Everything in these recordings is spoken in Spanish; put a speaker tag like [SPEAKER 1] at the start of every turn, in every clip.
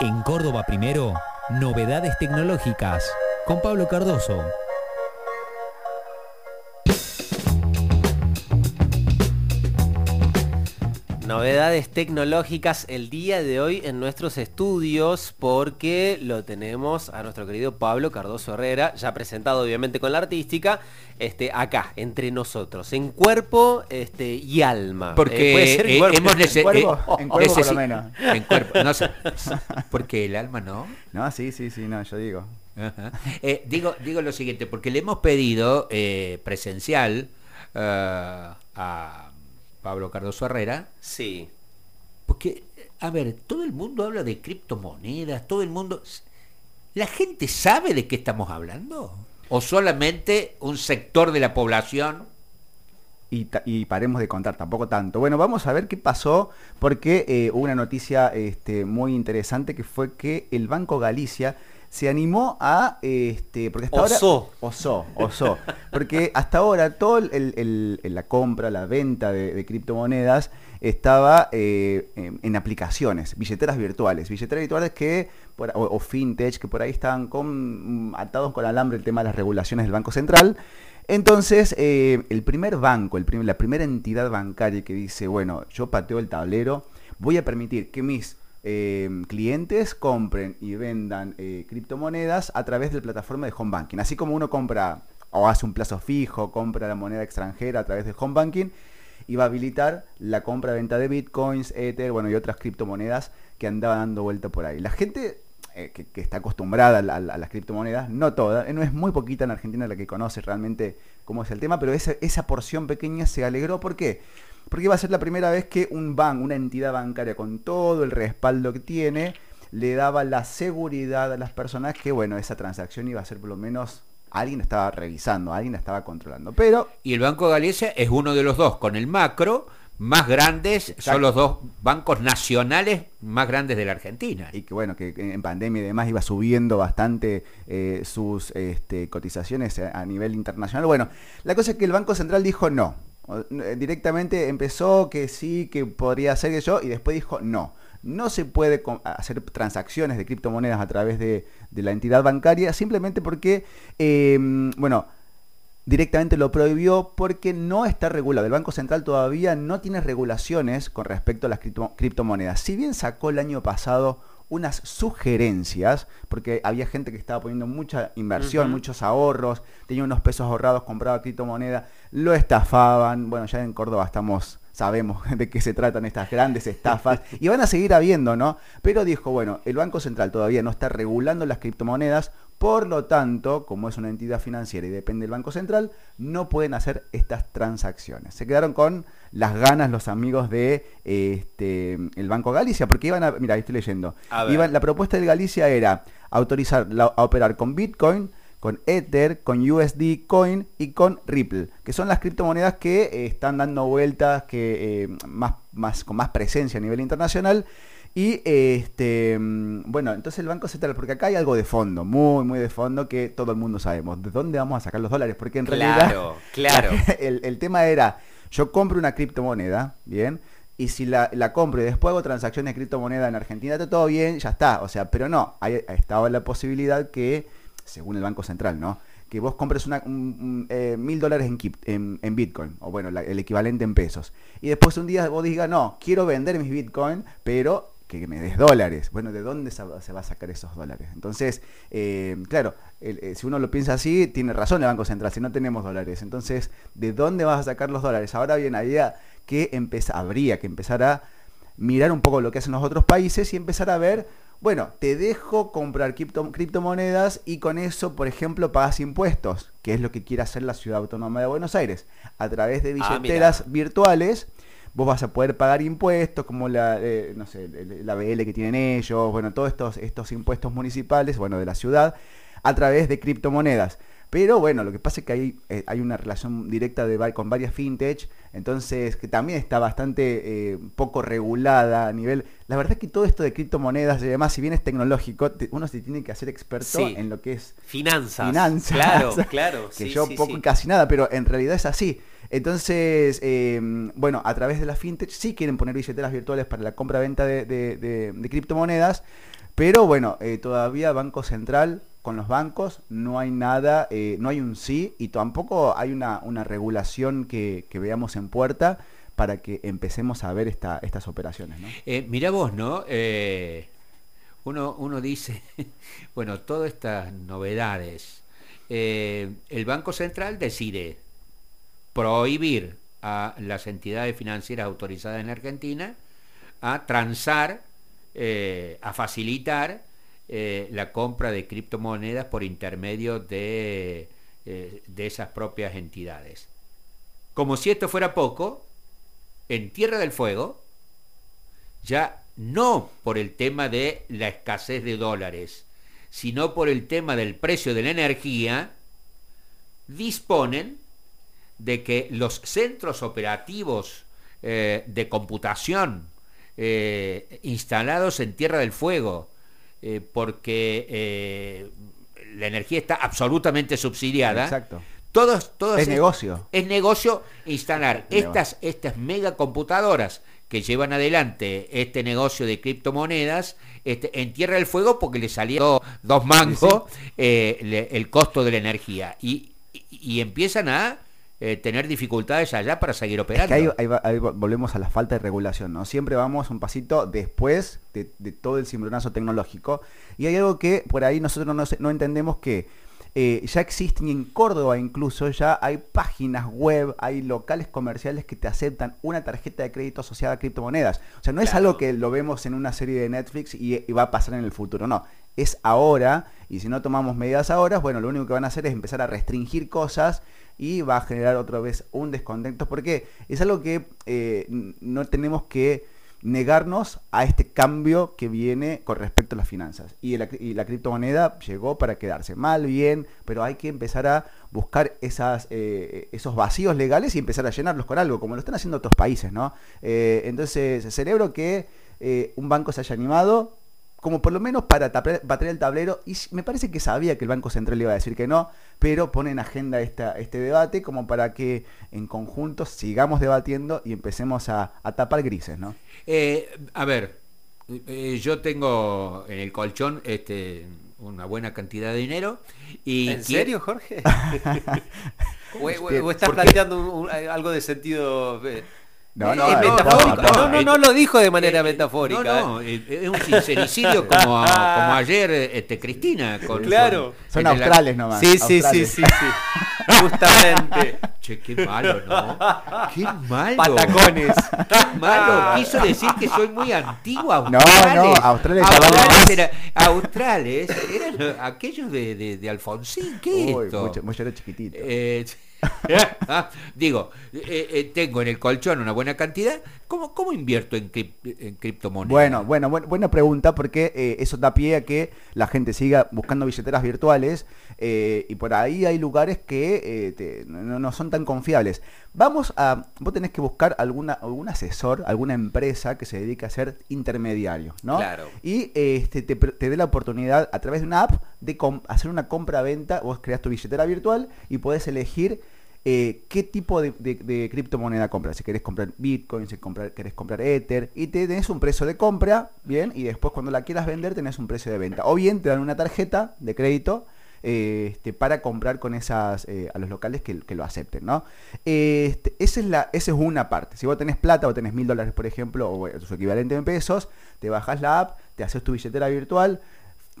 [SPEAKER 1] En Córdoba Primero, novedades tecnológicas con Pablo Cardoso.
[SPEAKER 2] Novedades tecnológicas el día de hoy en nuestros estudios porque lo tenemos a nuestro querido Pablo Cardoso Herrera, ya presentado obviamente con la artística, este, acá, entre nosotros, en cuerpo este, y alma.
[SPEAKER 3] Porque
[SPEAKER 2] Eh,
[SPEAKER 3] eh, hemos
[SPEAKER 4] En cuerpo,
[SPEAKER 3] eh,
[SPEAKER 4] en cuerpo por lo menos.
[SPEAKER 3] En cuerpo, no sé. Porque el alma no.
[SPEAKER 4] No, sí, sí, sí, no, yo digo.
[SPEAKER 3] Eh, digo, digo lo siguiente, porque le hemos pedido eh, presencial eh, a Pablo Cardoso Herrera,
[SPEAKER 2] Sí.
[SPEAKER 3] porque, a ver, todo el mundo habla de criptomonedas, todo el mundo... ¿La gente sabe de qué estamos hablando? ¿O solamente un sector de la población?
[SPEAKER 4] Y, paremos de contar, tampoco tanto. Bueno, vamos a ver qué pasó, porque eh, hubo una noticia este, muy interesante que fue que el Banco Galicia se animó a, este, porque hasta
[SPEAKER 2] Osó.
[SPEAKER 4] ahora... Osó. Osó, Porque hasta ahora todo el, el- el- la compra, la venta de, de criptomonedas estaba eh, en, en aplicaciones, billeteras virtuales. Billeteras virtuales que, por- o, o fintech, que por ahí estaban con, mm, atados con alambre el tema de las regulaciones del Banco Central. Entonces, eh, el primer banco, el la primera entidad bancaria que dice, bueno, yo pateo el tablero, voy a permitir que mis eh, clientes compren y vendan eh, criptomonedas a través de la plataforma de home banking. Así como uno compra o hace un plazo fijo, compra la moneda extranjera a través de home banking, y va a habilitar la compra-venta de bitcoins, Ether, bueno, y otras criptomonedas que andaban dando vuelta por ahí. La gente eh, que, está acostumbrada a, a las criptomonedas, no toda, eh, no es muy poquita en Argentina la que conoce realmente cómo es el tema, pero esa, porción pequeña se alegró. ¿Por qué? Porque va a ser la primera vez que un banco, una entidad bancaria con todo el respaldo que tiene, le daba la seguridad a las personas que, bueno, esa transacción iba a ser por lo menos alguien estaba revisando, alguien estaba controlando. Pero
[SPEAKER 3] Y el Banco de Galicia es uno de los dos, con el macro, más grandes,
[SPEAKER 4] Exacto.
[SPEAKER 3] son los dos bancos nacionales más grandes de la Argentina.
[SPEAKER 4] y que bueno, que en pandemia y demás iba subiendo bastante eh, sus este, cotizaciones a, a nivel internacional. Bueno, la cosa es que el Banco Central dijo no. Eh, Directamente empezó que sí, que podría ser que yo, y después dijo no. No se puede hacer transacciones de criptomonedas a través de, de la entidad bancaria, simplemente porque, eh, bueno, directamente lo prohibió porque no está regulado. El Banco Central todavía no tiene regulaciones con respecto a las cripto- criptomonedas. Si bien sacó el año pasado unas sugerencias, porque había gente que estaba poniendo mucha inversión, muchos ahorros, tenía unos pesos ahorrados, compraba criptomoneda, lo estafaban. Bueno, ya en Córdoba estamos, sabemos de qué se tratan estas grandes estafas y van a seguir habiendo, ¿no? Pero dijo, bueno, el Banco Central todavía no está regulando las criptomonedas, por lo tanto, como es una entidad financiera y depende del Banco Central, no pueden hacer estas transacciones. Se quedaron con las ganas los amigos de este, el Banco Galicia, porque iban a, mira, estoy leyendo. Iban- la propuesta del Galicia era autorizar la- a operar con Bitcoin, con Ether, con USD Coin y con Ripple, que son las criptomonedas que eh, están dando vueltas que eh, más, más, con más presencia a nivel internacional. Y este mm, bueno, entonces el Banco Central, porque acá hay algo de fondo, muy, muy de fondo, que todo el mundo sabemos. ¿De dónde vamos a sacar los dólares? Porque en realidad
[SPEAKER 2] Claro, claro.
[SPEAKER 4] el, el tema era, yo compro una criptomoneda, ¿bien? Y si la, la compro y después hago transacciones de criptomoneda en Argentina, está todo bien, ya está. O sea, pero no, ahí estaba la posibilidad que, según el Banco Central, ¿no? Que vos compres una, un- un, eh, mil dólares en, en, en Bitcoin, o bueno, la- el equivalente en pesos. Y después un día vos digas, no, quiero vender mis Bitcoin, pero que me des dólares. Bueno, ¿de dónde se va a sacar esos dólares? Entonces, eh, claro, el- eh, si uno lo piensa así, tiene razón el Banco Central, si no tenemos dólares. Entonces, ¿de dónde vas a sacar los dólares? Ahora bien, había que empezar, habría que empezar a mirar un poco lo que hacen los otros países y empezar a ver, bueno, te dejo comprar cripto- criptomonedas y con eso, por ejemplo, pagas impuestos, que es lo que quiere hacer la Ciudad Autónoma de Buenos Aires. A través de
[SPEAKER 2] Ah,
[SPEAKER 4] billeteras virtuales, vos vas a poder pagar impuestos como la, eh, no sé, la BL que tienen ellos, bueno, todos estos, estos impuestos municipales, bueno, de la ciudad, a través de criptomonedas. Pero bueno, lo que pasa es que hay, eh, hay una relación directa de, con varias fintech, entonces que también está bastante eh, poco regulada a nivel... La verdad es que todo esto de criptomonedas y demás, si bien es tecnológico, te- uno se tiene que hacer experto
[SPEAKER 2] Sí.
[SPEAKER 4] en lo que es
[SPEAKER 2] Finanzas.
[SPEAKER 4] finanzas.
[SPEAKER 2] Claro, claro.
[SPEAKER 4] que
[SPEAKER 2] sí,
[SPEAKER 4] yo
[SPEAKER 2] sí,
[SPEAKER 4] poco casi nada, pero en realidad es así. Entonces, eh, bueno, a través de la fintech sí quieren poner billeteras virtuales para la compra-venta de, criptomonedas, Pero bueno, eh, todavía Banco Central con los bancos no hay nada, eh, no hay un sí y tampoco hay una, regulación que, veamos en puerta para que empecemos a ver esta, estas operaciones. ¿no?
[SPEAKER 3] Eh, mirá vos, ¿no? Eh, uno, uno dice, bueno, todas estas novedades, eh, el Banco Central decide prohibir a las entidades financieras autorizadas en Argentina a transar, eh, a facilitar eh, la compra de criptomonedas por intermedio de, eh, de esas propias entidades. Como si esto fuera poco, en Tierra del Fuego, ya no por el tema de la escasez de dólares, sino por el tema del precio de la energía, disponen de que los centros operativos eh, de computación eh, instalados en Tierra del Fuego, eh, porque la energía está absolutamente subsidiada,
[SPEAKER 4] Exacto.
[SPEAKER 3] todos, todos
[SPEAKER 4] Es negocio.
[SPEAKER 3] es negocio instalar
[SPEAKER 4] Es
[SPEAKER 3] estas, estas megacomputadoras que llevan adelante este negocio de criptomonedas este, en Tierra del Fuego porque le salieron dos mangos le- el costo de la energía y, y- y empiezan a eh, tener dificultades allá para seguir
[SPEAKER 4] Es
[SPEAKER 3] operando.
[SPEAKER 4] que ahí, ahí va- ahí vo- volvemos a la falta de regulación, ¿no? Siempre vamos un pasito después de, de todo el cimbronazo tecnológico. Y hay algo que por ahí nosotros no, no entendemos que eh, ya existen y en Córdoba incluso ya hay páginas web, hay locales comerciales que te aceptan una tarjeta de crédito asociada a criptomonedas. O sea, no es
[SPEAKER 2] Claro.
[SPEAKER 4] algo que lo vemos en una serie de Netflix y, y va a pasar en el futuro, no. Es ahora y si no tomamos medidas ahora, bueno, lo único que van a hacer es empezar a restringir cosas y va a generar otra vez un descontento porque es algo que eh, no tenemos que negarnos a este cambio que viene con respecto a las finanzas. Y la, criptomoneda llegó para quedarse mal, bien, pero hay que empezar a buscar esas, eh, esos vacíos legales y empezar a llenarlos con algo, como lo están haciendo otros países, ¿no? Eh, entonces, celebro que un banco se haya animado, como por lo menos para tapar- bater el tablero, y me parece que sabía que el Banco Central iba a decir que no, pero pone en agenda esta, este debate como para que en conjunto sigamos debatiendo y empecemos a, a tapar grises, ¿no?
[SPEAKER 3] Eh, a ver, eh, yo tengo en el colchón este, una buena cantidad de dinero y
[SPEAKER 2] ¿En serio, Jorge? o, o- estás planteando un- un- algo de sentido... eh,
[SPEAKER 4] No,
[SPEAKER 2] eh,
[SPEAKER 4] no,
[SPEAKER 2] es
[SPEAKER 4] no,
[SPEAKER 2] metafórico.
[SPEAKER 4] no,
[SPEAKER 2] No, no, no, lo dijo de manera
[SPEAKER 3] Eh,
[SPEAKER 2] metafórica.
[SPEAKER 3] No, no,
[SPEAKER 2] eh.
[SPEAKER 3] eh, es un sincericidio como, como ayer este, Cristina. Con,
[SPEAKER 2] Claro.
[SPEAKER 4] Son
[SPEAKER 3] con- la-
[SPEAKER 4] australes nomás.
[SPEAKER 2] Sí, sí, sí, sí, sí. Justamente.
[SPEAKER 3] Che, qué malo, ¿no? Qué malo.
[SPEAKER 2] Patacones.
[SPEAKER 3] Qué malo. Quiso decir que soy muy antigua.
[SPEAKER 4] No,
[SPEAKER 3] Australes.
[SPEAKER 4] no, Australes ya vale
[SPEAKER 3] Australes, era- Australes eran aquellos de, de, de Alfonsín. ¿Qué es esto?
[SPEAKER 4] mucho, mucho era chiquitito.
[SPEAKER 3] Eh, digo, eh, eh, tengo en el colchón una buena cantidad. ¿Cómo, cómo invierto en, crip- en criptomonedas?
[SPEAKER 4] Bueno, bueno, buen- buena pregunta porque eh, eso da pie a que la gente siga buscando billeteras virtuales eh, y por ahí hay lugares que eh, te- no, no son tan confiables. Vamos a, vos tenés que buscar alguna, algún asesor, alguna empresa que se dedique a ser intermediario, ¿no?
[SPEAKER 2] Claro.
[SPEAKER 4] Y este, te, te dé la oportunidad a través de una app de hacer una compra-venta, vos creas tu billetera virtual y podés elegir eh, qué tipo de, criptomoneda comprar. Si querés comprar Bitcoin, si comprar, querés comprar Ether, y te tenés un precio de compra, bien, y después cuando la quieras vender tenés un precio de venta. O bien te dan una tarjeta de crédito este, para comprar con esas eh, a los locales que, lo acepten, ¿no? Este, esa, es la, esa es una parte. Si vos tenés plata o tenés mil dólares, por ejemplo, o su equivalente en pesos, te bajas la app, te haces tu billetera virtual.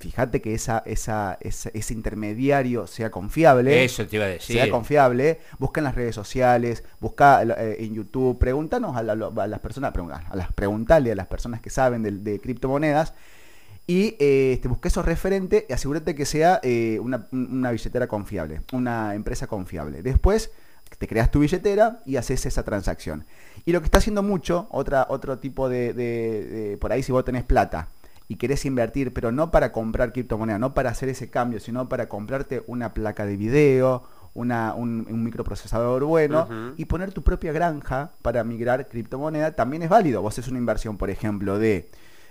[SPEAKER 4] Fíjate que esa, esa, esa- ese intermediario sea confiable
[SPEAKER 3] Eso te iba a decir.
[SPEAKER 4] sea confiable, busca en las redes sociales, busca eh, en YouTube, pregúntanos a, la- a las personas, a las, a las personas que saben de, de criptomonedas y eh, este, busca esos referentes y asegúrate que sea eh, una, una billetera confiable, una empresa confiable. Después te creas tu billetera y haces esa transacción. Y lo que está haciendo mucho, otra, otro tipo de, de- de- por ahí si vos tenés plata y querés invertir, pero no para comprar criptomoneda, no para hacer ese cambio, sino para comprarte una placa de video, una, un, un microprocesador bueno y poner tu propia granja para migrar criptomoneda, también es válido. Vos haces una inversión, por ejemplo, de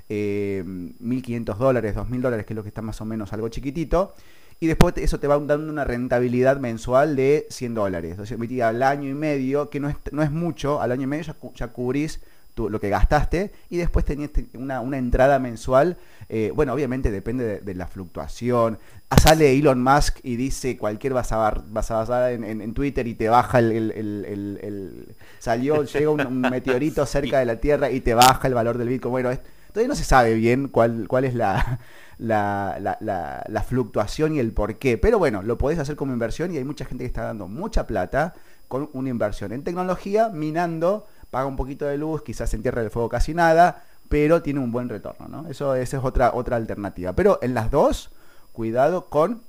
[SPEAKER 4] eh, 1.500 dólares, 2.000 dólares, que es lo que está más o menos algo chiquitito, y después eso te va dando una rentabilidad mensual de 100 dólares. O sea, al año y medio, que no es, no es mucho, al año y medio ya, ya cubrís tu- lo que gastaste y después tenías te- una, una entrada mensual. eh, bueno, obviamente depende de, de la fluctuación. Ah, Sale Elon Musk y dice cualquier vas a, vas a basar en, en- en Twitter y te baja el, el- el- el- el- salió, llega un, un meteorito cerca de la Tierra y te baja el valor del Bitcoin. Bueno, es- todavía no se sabe bien cuál, cuál es la, la, la- la- la fluctuación y el por qué. Pero bueno, lo podés hacer como inversión y hay mucha gente que está dando mucha plata con una inversión en tecnología, minando, paga un poquito de luz, quizás en Tierra del Fuego casi nada, pero tiene un buen retorno, ¿no? Eso esa es otra, otra alternativa. Pero en las dos, cuidado con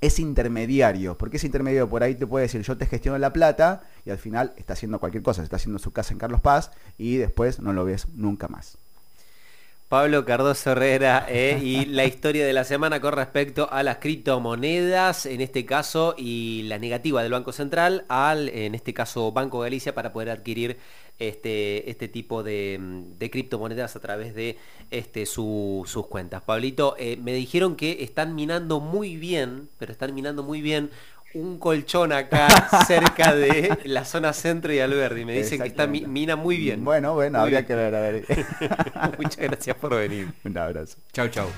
[SPEAKER 4] ese intermediario, porque ese intermediario por ahí te puede decir yo te gestiono la plata y al final está haciendo cualquier cosa, está haciendo su casa en Carlos Paz y después no lo ves nunca más.
[SPEAKER 2] Pablo Cardoso Herrera eh, y la historia de la semana con respecto a las criptomonedas, en este caso, y la negativa del Banco Central al, en este caso, Banco Galicia para poder adquirir este, este tipo de, mm, de criptomonedas a través de este, su- sus cuentas. Pablito, eh, me dijeron que están minando muy bien, pero están minando muy bien un colchón acá cerca de la zona centro y Alberdi. Me dicen que está mi- mina muy bien.
[SPEAKER 4] Bueno, bueno,
[SPEAKER 2] Muy
[SPEAKER 4] habría
[SPEAKER 2] bien.
[SPEAKER 4] que ver, a ver.
[SPEAKER 2] Muchas gracias por venir.
[SPEAKER 4] un abrazo.
[SPEAKER 3] Chau, chau.